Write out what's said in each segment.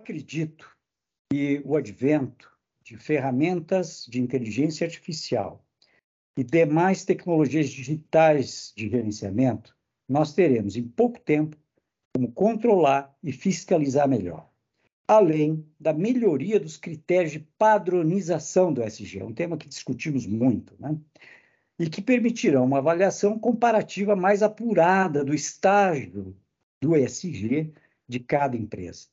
acredito que o advento de ferramentas de inteligência artificial e demais tecnologias digitais de gerenciamento, nós teremos em pouco tempo como controlar e fiscalizar melhor, além da melhoria dos critérios de padronização do SG, um tema que discutimos muito, né? e que permitirão uma avaliação comparativa mais apurada do estágio do ESG de cada empresa.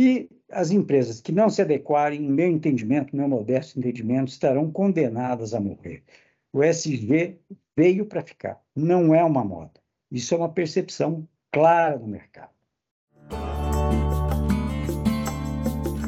E as empresas que não se adequarem, em meu entendimento, meu modesto entendimento, estarão condenadas a morrer. O ESG veio para ficar, não é uma moda. Isso é uma percepção clara do mercado.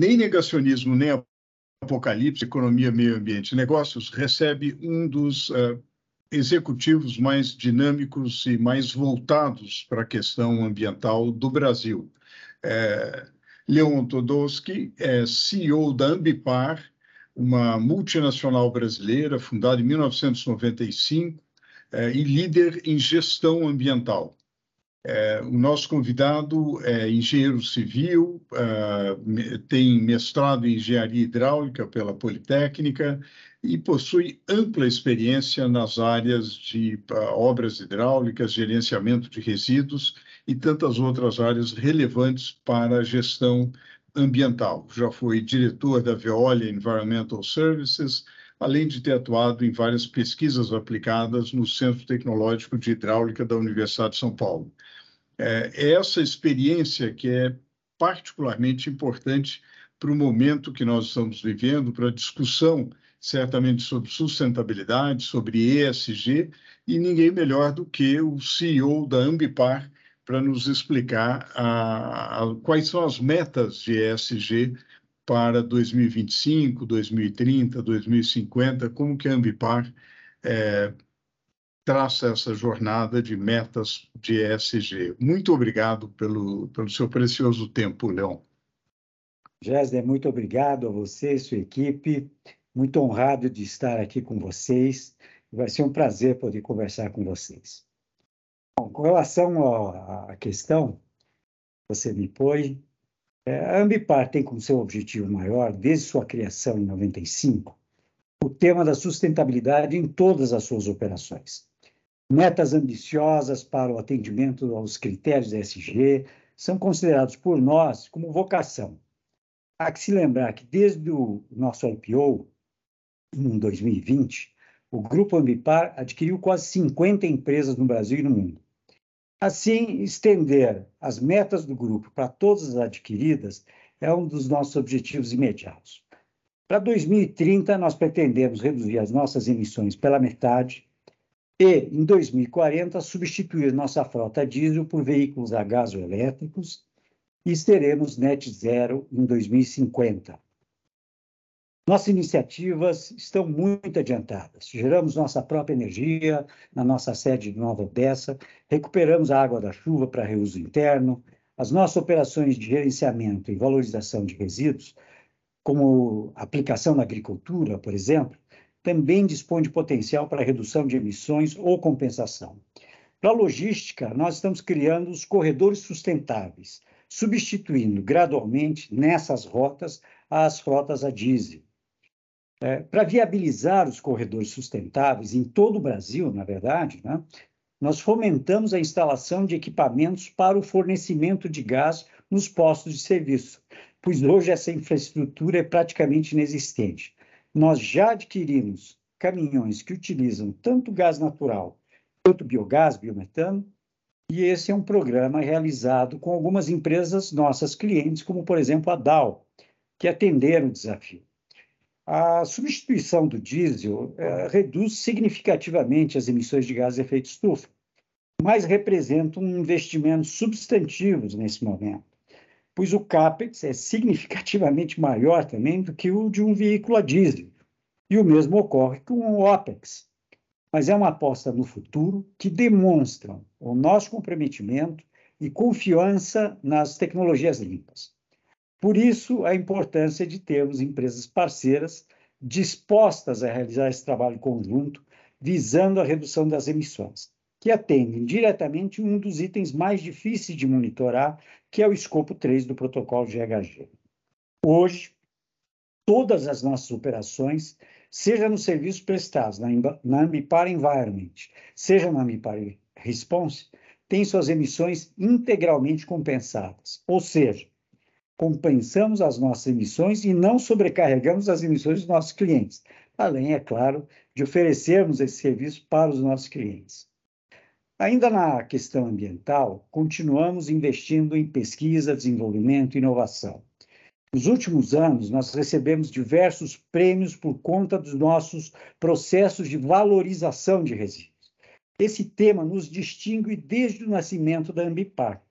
Nem negacionismo, nem apocalipse, economia, meio ambiente negócios, recebe um dos uh, executivos mais dinâmicos e mais voltados para a questão ambiental do Brasil. É, Leon Todowski é CEO da Ambipar, uma multinacional brasileira fundada em 1995 é, e líder em gestão ambiental. É, o nosso convidado é engenheiro civil, uh, tem mestrado em engenharia hidráulica pela Politécnica e possui ampla experiência nas áreas de uh, obras hidráulicas, gerenciamento de resíduos e tantas outras áreas relevantes para a gestão ambiental. Já foi diretor da Veolia Environmental Services, além de ter atuado em várias pesquisas aplicadas no Centro Tecnológico de Hidráulica da Universidade de São Paulo. É essa experiência que é particularmente importante para o momento que nós estamos vivendo, para a discussão, certamente, sobre sustentabilidade, sobre ESG, e ninguém melhor do que o CEO da Ambipar para nos explicar a, a, quais são as metas de ESG para 2025, 2030, 2050, como que a Ambipar é, traça essa jornada de metas de ESG. Muito obrigado pelo, pelo seu precioso tempo, Leon. Gésler, muito obrigado a você e sua equipe. Muito honrado de estar aqui com vocês. Vai ser um prazer poder conversar com vocês. Bom, com relação à questão que você me põe, é, a Ambipar tem como seu objetivo maior, desde sua criação em 95, o tema da sustentabilidade em todas as suas operações metas ambiciosas para o atendimento aos critérios ESG são considerados por nós como vocação. Há que se lembrar que desde o nosso IPO, em 2020, o Grupo Ambipar adquiriu quase 50 empresas no Brasil e no mundo. Assim, estender as metas do grupo para todas as adquiridas é um dos nossos objetivos imediatos. Para 2030, nós pretendemos reduzir as nossas emissões pela metade e, em 2040, substituir nossa frota diesel por veículos a gás ou elétricos e teremos net zero em 2050. Nossas iniciativas estão muito adiantadas. Geramos nossa própria energia na nossa sede de Nova Odessa, recuperamos a água da chuva para reuso interno, as nossas operações de gerenciamento e valorização de resíduos, como aplicação na agricultura, por exemplo, também dispõe de potencial para redução de emissões ou compensação. Para a logística, nós estamos criando os corredores sustentáveis, substituindo gradualmente nessas rotas as rotas a diesel. É, para viabilizar os corredores sustentáveis em todo o Brasil, na verdade, né, nós fomentamos a instalação de equipamentos para o fornecimento de gás nos postos de serviço, pois hoje essa infraestrutura é praticamente inexistente nós já adquirimos caminhões que utilizam tanto gás natural quanto biogás, biometano, e esse é um programa realizado com algumas empresas nossas clientes, como por exemplo a Dow, que atenderam o desafio. A substituição do diesel é, reduz significativamente as emissões de gás de efeito estufa, mas representam investimentos substantivos nesse momento, pois o CAPEX é significativamente maior também do que o de um veículo a diesel, e o mesmo ocorre com o OPEX. Mas é uma aposta no futuro que demonstra o nosso comprometimento e confiança nas tecnologias limpas. Por isso, a importância de termos empresas parceiras dispostas a realizar esse trabalho conjunto, visando a redução das emissões, que atendem diretamente um dos itens mais difíceis de monitorar, que é o escopo 3 do protocolo GHG. Hoje, todas as nossas operações, seja nos serviços prestados na, na Ambipar Environment, seja na Ambipar Response, têm suas emissões integralmente compensadas, ou seja, compensamos as nossas emissões e não sobrecarregamos as emissões dos nossos clientes, além, é claro, de oferecermos esse serviço para os nossos clientes. Ainda na questão ambiental, continuamos investindo em pesquisa, desenvolvimento e inovação. Nos últimos anos, nós recebemos diversos prêmios por conta dos nossos processos de valorização de resíduos. Esse tema nos distingue desde o nascimento da Ambipar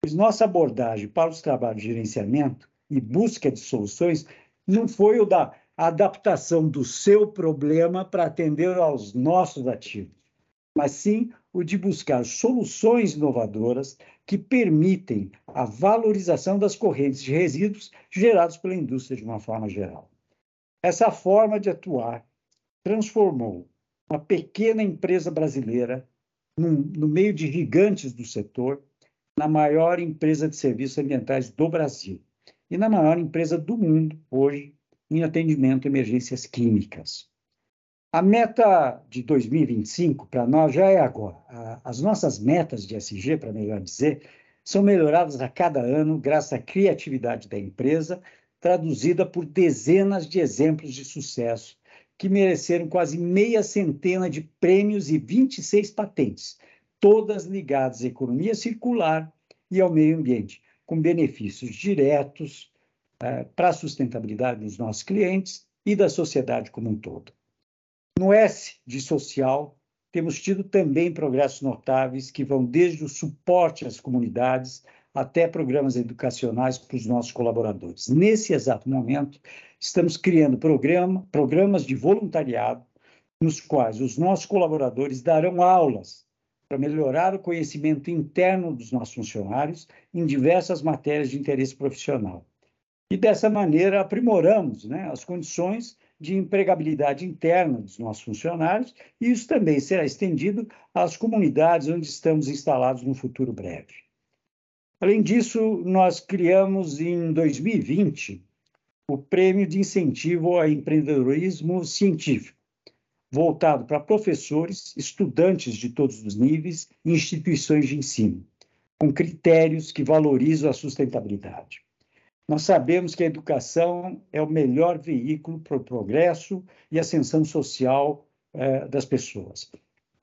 pois nossa abordagem para os trabalhos de gerenciamento e busca de soluções não foi o da adaptação do seu problema para atender aos nossos ativos, mas sim o de buscar soluções inovadoras que permitem a valorização das correntes de resíduos gerados pela indústria de uma forma geral. Essa forma de atuar transformou uma pequena empresa brasileira num, no meio de gigantes do setor na maior empresa de serviços ambientais do Brasil e na maior empresa do mundo hoje em atendimento a emergências químicas. A meta de 2025 para nós já é agora. As nossas metas de SG, para melhor dizer, são melhoradas a cada ano graças à criatividade da empresa, traduzida por dezenas de exemplos de sucesso que mereceram quase meia centena de prêmios e 26 patentes, todas ligadas à economia circular e ao meio ambiente, com benefícios diretos uh, para a sustentabilidade dos nossos clientes e da sociedade como um todo. No S de social, temos tido também progressos notáveis que vão desde o suporte às comunidades até programas educacionais para os nossos colaboradores. Nesse exato momento, estamos criando programa, programas de voluntariado nos quais os nossos colaboradores darão aulas para melhorar o conhecimento interno dos nossos funcionários em diversas matérias de interesse profissional. E dessa maneira aprimoramos né, as condições de empregabilidade interna dos nossos funcionários, e isso também será estendido às comunidades onde estamos instalados no futuro breve. Além disso, nós criamos em 2020 o Prêmio de Incentivo ao Empreendedorismo Científico, voltado para professores, estudantes de todos os níveis e instituições de ensino, com critérios que valorizam a sustentabilidade. Nós sabemos que a educação é o melhor veículo para o progresso e ascensão social eh, das pessoas.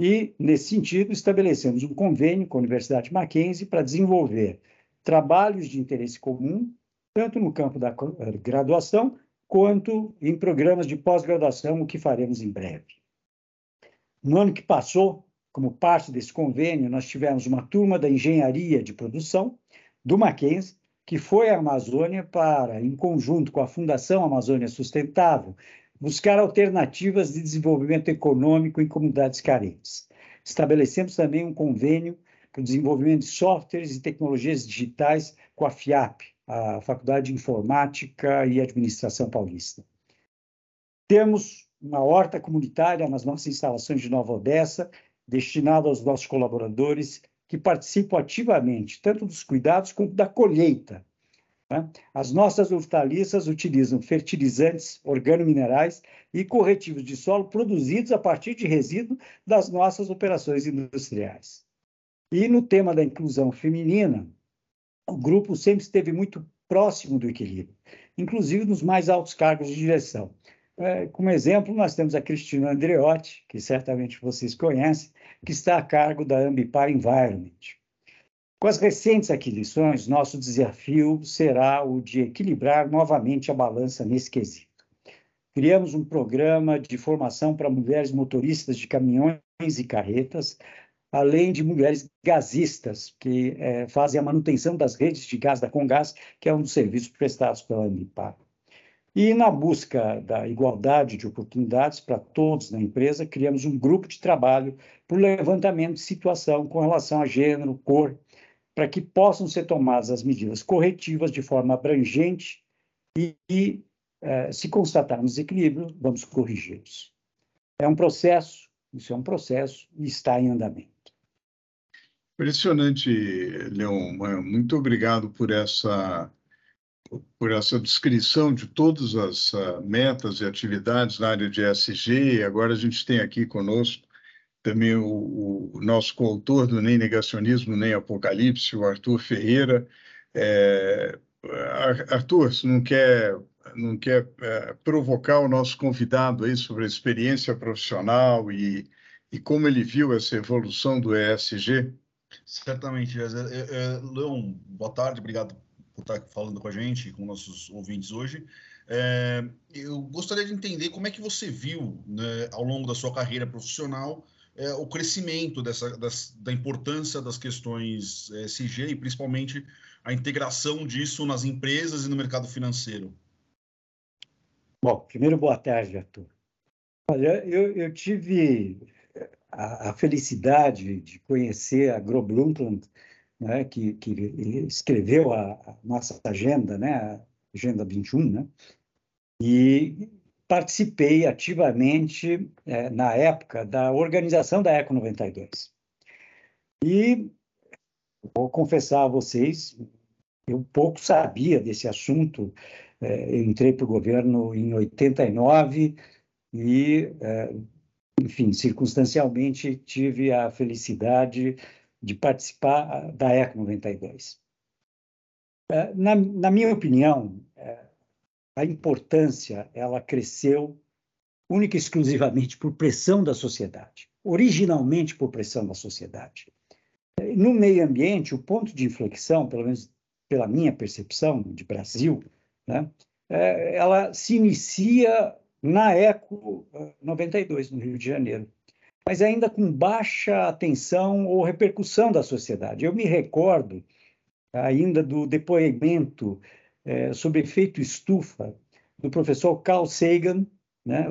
E, nesse sentido, estabelecemos um convênio com a Universidade Mackenzie para desenvolver trabalhos de interesse comum, tanto no campo da graduação quanto em programas de pós-graduação, o que faremos em breve. No ano que passou, como parte desse convênio, nós tivemos uma turma da engenharia de produção do Mackenzie, que foi à Amazônia para, em conjunto com a Fundação Amazônia Sustentável, buscar alternativas de desenvolvimento econômico em comunidades carentes. Estabelecemos também um convênio para o desenvolvimento de softwares e tecnologias digitais com a FIAP, a Faculdade de Informática e Administração Paulista. Temos uma horta comunitária nas nossas instalações de Nova Odessa, destinada aos nossos colaboradores, que participam ativamente, tanto dos cuidados quanto da colheita. Né? As nossas hortaliças utilizam fertilizantes organominerais e corretivos de solo produzidos a partir de resíduos das nossas operações industriais. E no tema da inclusão feminina, o grupo sempre esteve muito próximo do equilíbrio, inclusive nos mais altos cargos de direção. É, como exemplo, nós temos a Cristina Andreotti, que certamente vocês conhecem, que está a cargo da Ambipar Environment. Com as recentes aquisições, nosso desafio será o de equilibrar novamente a balança nesse quesito. Criamos um programa de formação para mulheres motoristas de caminhões e carretas, além de mulheres gasistas, que é, fazem a manutenção das redes de gás da Congás, que é um dos serviços prestados pela Ambipar. E na busca da igualdade de oportunidades para todos na empresa, criamos um grupo de trabalho para o levantamento de situação com relação a gênero, cor, para que possam ser tomadas as medidas corretivas de forma abrangente e, e eh, se constatarmos desequilíbrio, vamos corrigi-los. É um processo, isso é um processo e está em andamento. Impressionante, Leon. Muito obrigado por essa por essa descrição de todas as uh, metas e atividades na área de ESG. Agora a gente tem aqui conosco também o, o nosso coautor do Nem Negacionismo, Nem Apocalipse, o Arthur Ferreira. É, Arthur, você não quer, não quer é, provocar o nosso convidado aí sobre a experiência profissional e, e como ele viu essa evolução do ESG? Certamente, Leon, boa tarde, obrigado por estar falando com a gente, com nossos ouvintes hoje. É, eu gostaria de entender como é que você viu, né, ao longo da sua carreira profissional, é, o crescimento dessa, das, da importância das questões é, e principalmente a integração disso nas empresas e no mercado financeiro. Bom, primeiro, boa tarde, Arthur. Olha, eu, eu tive a, a, felicidade de conhecer a Gro Brundtland né, que, que escreveu a, nossa agenda, né, a Agenda 21, né, e participei ativamente é, na época da organização da Eco 92. E vou confessar a vocês, eu pouco sabia desse assunto. É, eu entrei para o governo em 89 e, é, enfim, circunstancialmente tive a felicidade de participar ah, da ECO 92. É, na, na minha opinião, é, a importância ela cresceu única e exclusivamente por pressão da sociedade, originalmente por pressão da sociedade. No meio ambiente, o ponto de inflexão, pelo menos pela minha percepção de Brasil, né, é, ela se inicia na ECO 92, no Rio de Janeiro mas ainda com baixa atenção ou repercussão da sociedade. Eu me recordo ainda do depoimento é, sobre efeito estufa do professor Carl Sagan, né,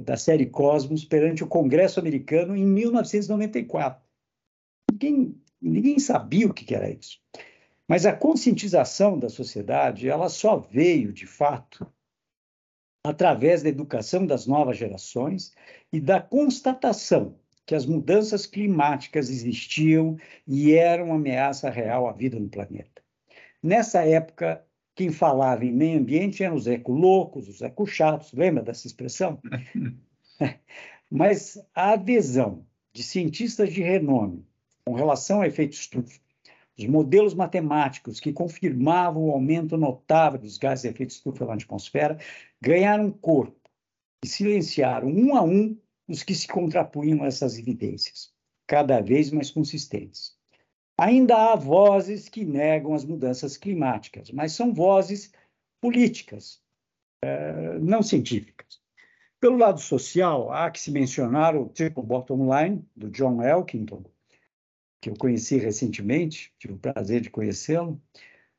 da série Cosmos, perante o Congresso americano em 1994. Ninguém, ninguém sabia o que era isso. Mas a conscientização da sociedade, ela só veio, de fato, através da educação das novas gerações e da constatação que as mudanças climáticas existiam e eram uma ameaça real à vida no planeta. Nessa época, quem falava em meio ambiente eram os eco-loucos, os eco-chatos, lembra dessa expressão? Mas a adesão de cientistas de renome com relação ao efeito estufa, os modelos matemáticos que confirmavam o aumento notável dos gases de efeito estufa na atmosfera ganharam corpo e silenciaram um a um os que se contrapunham a essas evidências, cada vez mais consistentes. Ainda há vozes que negam as mudanças climáticas, mas são vozes políticas, eh, não científicas. Pelo lado social, há que se mencionar o Triple Bottom Line, do John Elkington, que eu conheci recentemente, tive o prazer de conhecê-lo,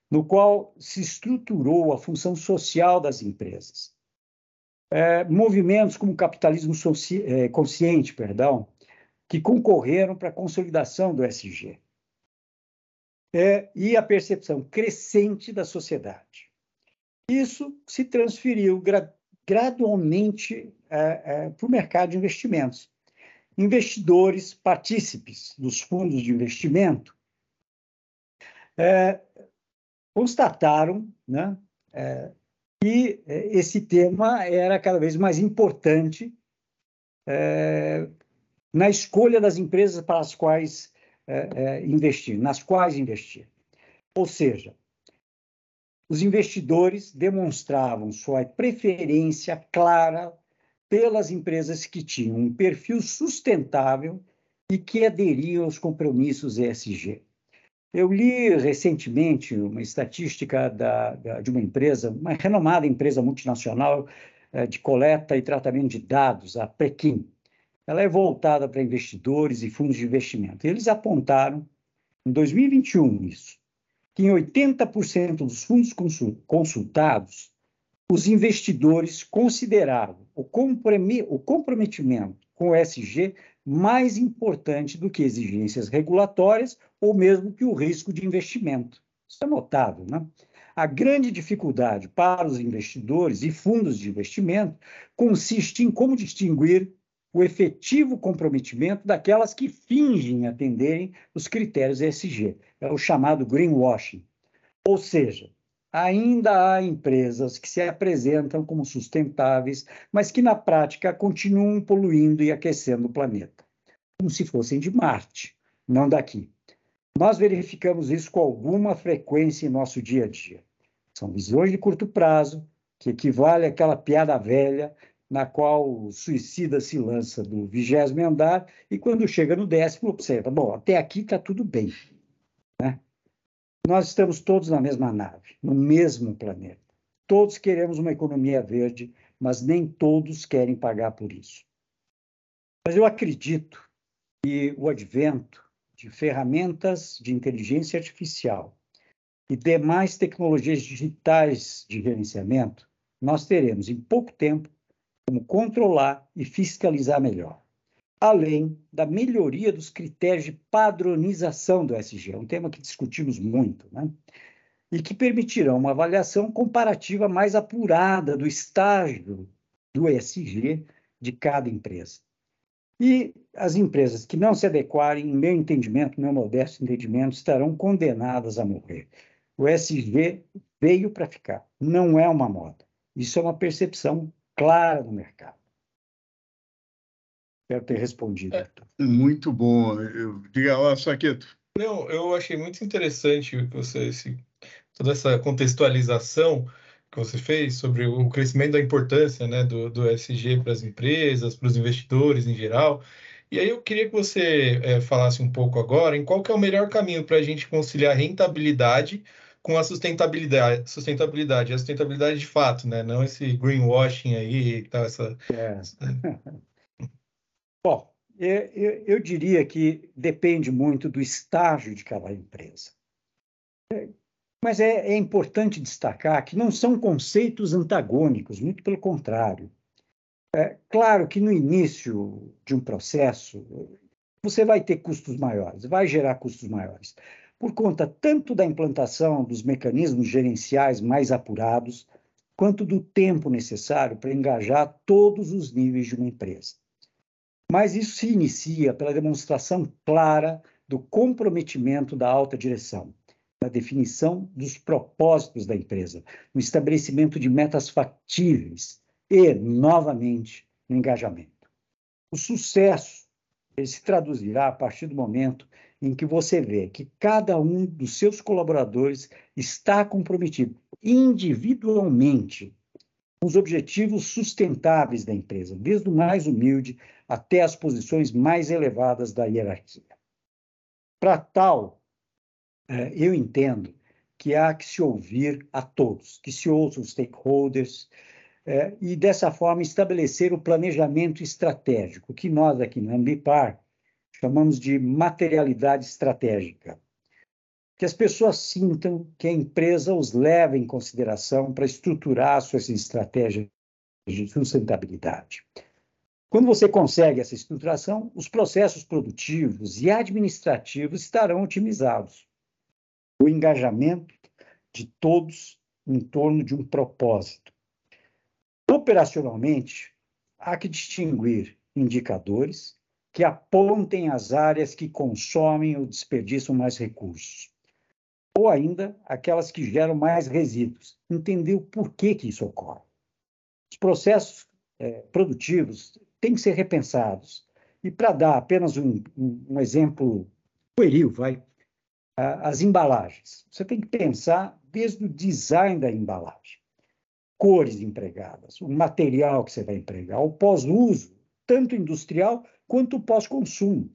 no qual se estruturou a função social das empresas, é, movimentos como o capitalismo é, consciente, perdão, que concorreram para a consolidação do SG. É, e a percepção crescente da sociedade. Isso se transferiu gra gradualmente é, é, para o mercado de investimentos. Investidores partícipes dos fundos de investimento é, constataram né, que é, esse tema era cada vez mais importante é, na escolha das empresas para as quais é, é, investir, nas quais investir. Ou seja, os investidores demonstravam sua preferência clara pelas empresas que tinham um perfil sustentável e que aderiam aos compromissos ESG. Eu li recentemente uma estatística da, da, de uma empresa, uma renomada empresa multinacional eh, de coleta e tratamento de dados, a Pequim. ela é voltada para investidores e fundos de investimento. Eles apontaram, em 2021, isso, que em 80% dos fundos consultados, os investidores consideravam o comprometimento com o SG mais importante do que exigências regulatórias ou mesmo que o risco de investimento. Isso é notável, né? A grande dificuldade para os investidores e fundos de investimento consiste em como distinguir o efetivo comprometimento daquelas que fingem atenderem os critérios ESG, é o chamado greenwashing. Ou seja, ainda há empresas que se apresentam como sustentáveis, mas que na prática continuam poluindo e aquecendo o planeta, como se fossem de Marte, não daqui. Nós verificamos isso com alguma frequência em nosso dia a dia. São visões de curto prazo, que equivale àquela piada velha na qual o suicida se lança do vigésimo andar e quando chega no décimo observa, bom, até aqui está tudo bem. Nós estamos todos na mesma nave, no mesmo planeta. Todos queremos uma economia verde, mas nem todos querem pagar por isso. Mas eu acredito que o advento de ferramentas de inteligência artificial e demais tecnologias digitais de gerenciamento, nós teremos em pouco tempo como controlar e fiscalizar melhor, além da melhoria dos critérios de padronização do SG, é um tema que discutimos muito, né? e que permitirão uma avaliação comparativa mais apurada do estágio do ESG de cada empresa. E as empresas que não se adequarem, em meu entendimento, meu modesto entendimento, estarão condenadas a morrer. O SG veio para ficar, não é uma moda. Isso é uma percepção clara no mercado. Espero ter respondido. É, muito bom. Eu, diga lá, Saqueto. Não, eu achei muito interessante você, esse, toda essa contextualização que você fez sobre o crescimento da importância né, do, do SG para as empresas, para os investidores em geral. E aí eu queria que você é, falasse um pouco agora em qual que é o melhor caminho para a gente conciliar rentabilidade com a sustentabilidade, sustentabilidade, a sustentabilidade de fato, né? Não esse greenwashing aí, tá, essa. É. Bom, eu, eu, diria que depende muito do estágio de cada empresa. Mas é, é importante destacar que não são conceitos antagônicos, muito pelo contrário. É, claro que no início de um processo, você vai ter custos maiores, vai gerar custos maiores, por conta tanto da implantação dos mecanismos gerenciais mais apurados, quanto do tempo necessário para engajar todos os níveis de uma empresa. Mas isso se inicia pela demonstração clara do comprometimento da alta direção, na definição dos propósitos da empresa, no estabelecimento de metas factíveis e, novamente, no engajamento. O sucesso se traduzirá a partir do momento em que você vê que cada um dos seus colaboradores está comprometido individualmente os objetivos sustentáveis da empresa, desde o mais humilde até as posições mais elevadas da hierarquia. Para tal, é, eu entendo que há que se ouvir a todos, que se ouçam os stakeholders, é, e dessa forma estabelecer o planejamento estratégico, que nós aqui na Ambipar chamamos de materialidade estratégica. Que as pessoas sintam que a empresa os leva em consideração para estruturar suas estratégias de sustentabilidade. Quando você consegue essa estruturação, os processos produtivos e administrativos estarão otimizados o engajamento de todos em torno de um propósito. Operacionalmente, há que distinguir indicadores que apontem as áreas que consomem ou desperdiçam mais recursos, ou ainda aquelas que geram mais resíduos. Entender o porquê que isso ocorre. Os processos é, produtivos têm que ser repensados. E para dar apenas um, um, um exemplo pueril, vai, as embalagens. Você tem que pensar desde o design da embalagem, cores empregadas, o material que você vai empregar, o pós-uso, tanto industrial quanto pós-consumo.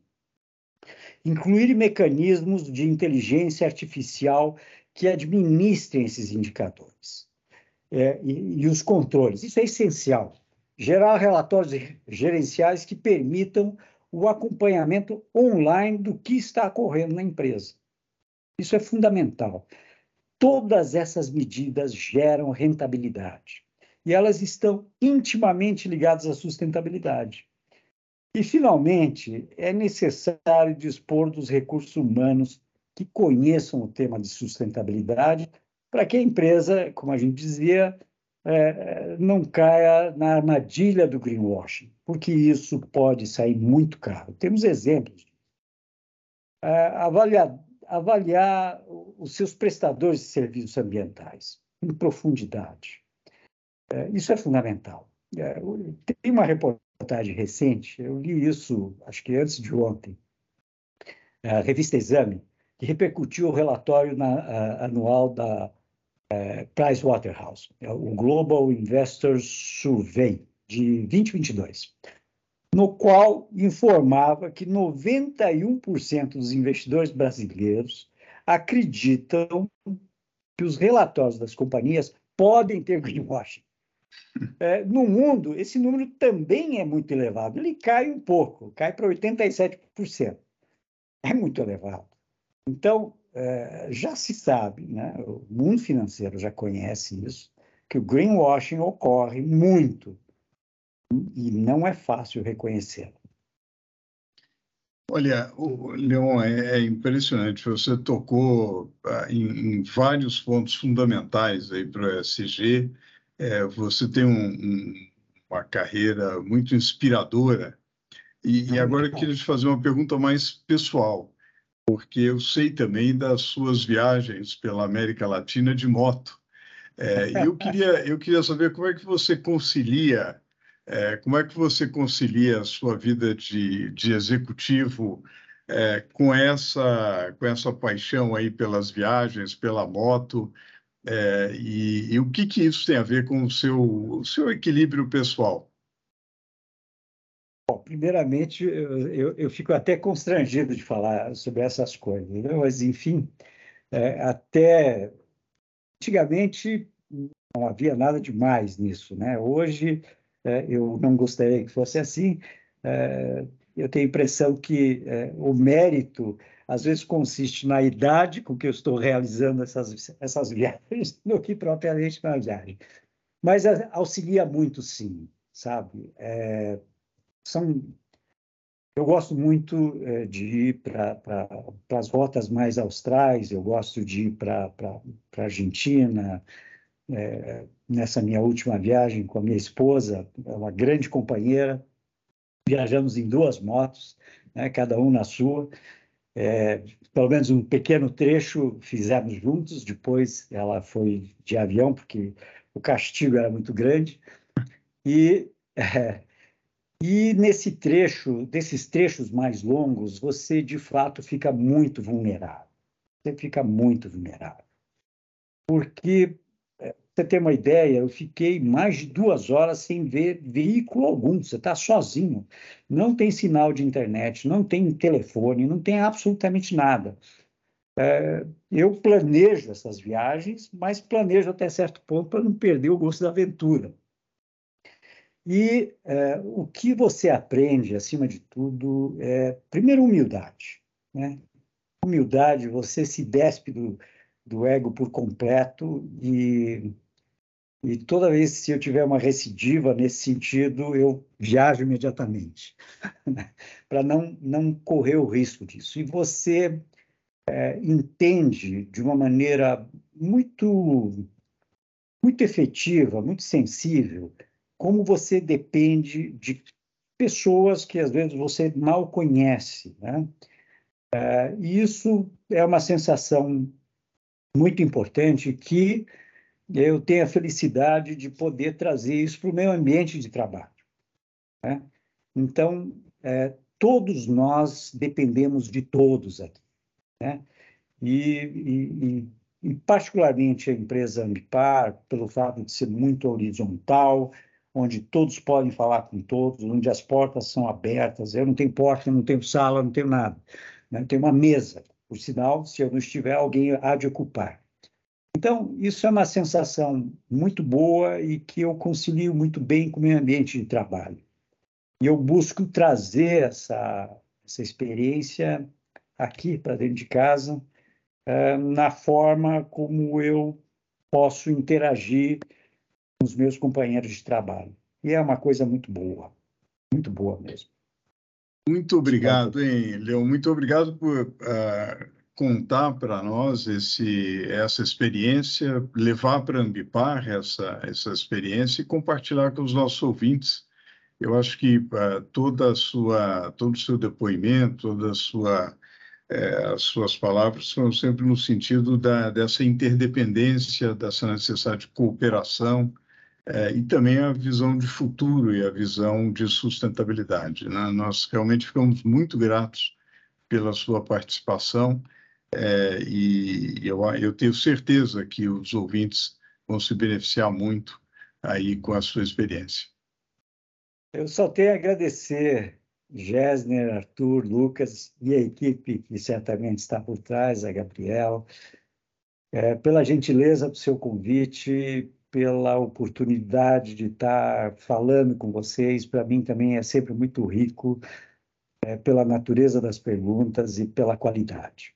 Incluir mecanismos de inteligência artificial que administrem esses indicadores é, e, e os controles. Isso é essencial. gerar relatórios gerenciais que permitam o acompanhamento online do que está ocorrendo na empresa. Isso é fundamental. Todas essas medidas geram rentabilidade e elas estão intimamente ligadas à sustentabilidade. E, finalmente, é necessário dispor dos recursos humanos que conheçam o tema de sustentabilidade para que a empresa, como a gente dizia, é, não caia na armadilha do greenwashing, porque isso pode sair muito caro. Temos exemplos. É, avaliar, avaliar os seus prestadores de serviços ambientais em profundidade. É, isso é fundamental. É, tem uma reportagem recente, eu li isso, acho que antes de ontem, a revista Exame, que repercutiu o relatório na, a, anual da é, Pricewaterhouse, é o Global Investors Survey de 2022, no qual informava que 91% dos investidores brasileiros acreditam que os relatórios das companhias podem ter greenwashing. É, no mundo, esse número também é muito elevado. Ele cai um pouco, cai para 87%. É muito elevado. Então, é, já se sabe, né? o mundo financeiro já conhece isso, que o greenwashing ocorre muito e não é fácil reconhecê-lo. Olha, Leon, é, é impressionante. Você tocou ah, em, em vários pontos fundamentais aí para o ESG. É, você tem um, um, uma carreira muito inspiradora. E, e agora eu queria te fazer uma pergunta mais pessoal porque eu sei também das suas viagens pela América Latina de moto. É, eu queria eu queria saber como é que você concilia é, como é que você concilia a sua vida de, de executivo é, com essa com essa paixão aí pelas viagens, pela moto é, e, e, o que que isso tem a ver com o seu o seu equilíbrio pessoal? Bom, primeiramente, eu, eu, eu, fico até constrangido de falar sobre essas coisas, né? mas, enfim, é, até antigamente não havia nada demais nisso. Né? Hoje, é, eu não gostaria que fosse assim. É, eu tenho a impressão que é, o mérito, às vezes, consiste na idade com que eu estou realizando essas, essas viagens, do que propriamente na viagem. Mas auxilia muito, sim, sabe? É, são eu gosto muito é, de ir para as rotas mais austrais, eu gosto de ir para a Argentina. É, nessa minha última viagem com a minha esposa, é uma grande companheira, viajamos em duas motos, né, cada um na sua. É, pelo menos um pequeno trecho fizemos juntos, depois ela foi de avião, porque o castigo era muito grande. E é, e nesse trecho, desses trechos mais longos, você de fato fica muito vulnerável. Você fica muito vulnerável. Porque, você ter uma ideia, eu fiquei mais de duas horas sem ver veículo algum. Você está sozinho. Não tem sinal de internet, não tem telefone, não tem absolutamente nada. É, eu planejo essas viagens, mas planejo até certo ponto para não perder o gosto da aventura. E é, o que você aprende, acima de tudo, é, primeiro, humildade. Né? Humildade, você se despe do, do ego por completo e, e toda vez que eu tiver uma recidiva nesse sentido, eu viajo imediatamente, né? para não, não correr o risco disso. E você é, entende de uma maneira muito, muito efetiva, muito sensível, como você depende de pessoas que às vezes você mal conhece. Né? É, e isso é uma sensação muito importante que eu tenho a felicidade de poder trazer isso para o meu ambiente de trabalho. Né? Então, é, todos nós dependemos de todos aqui. Né? E, e, e, particularmente a empresa Ambipar, pelo fato de ser muito horizontal, onde todos podem falar com todos, onde as portas são abertas. Eu não tenho porta, não tenho sala, não tenho nada. Né? Tenho uma mesa. Por sinal, se eu não estiver, alguém há de ocupar. Então, isso é uma sensação muito boa e que eu concilio muito bem com o meu ambiente de trabalho. E eu busco trazer essa, essa experiência aqui para dentro de casa, uh, na forma como eu posso interagir com os meus companheiros de trabalho. E é uma coisa muito boa, muito boa mesmo. Muito obrigado, hein, Leon? Muito obrigado por uh, contar para nós esse, essa experiência, levar para a Ambipar essa, essa experiência e compartilhar com os nossos ouvintes. Eu acho que uh, toda sua, todo o seu depoimento, toda sua, eh, as suas palavras foram sempre no sentido da, dessa interdependência, dessa necessidade de cooperação, é, e também a visão de futuro e a visão de sustentabilidade. Né? Nós realmente ficamos muito gratos pela sua participação é, e eu, eu tenho certeza que os ouvintes vão se beneficiar muito aí com a sua experiência. Eu só tenho a agradecer Gessner, Arthur, Lucas e a equipe que certamente está por trás, a Gabriel, é, pela gentileza do seu convite, pela oportunidade de estar falando com vocês. Para mim também é sempre muito rico, é, pela natureza das perguntas e pela qualidade.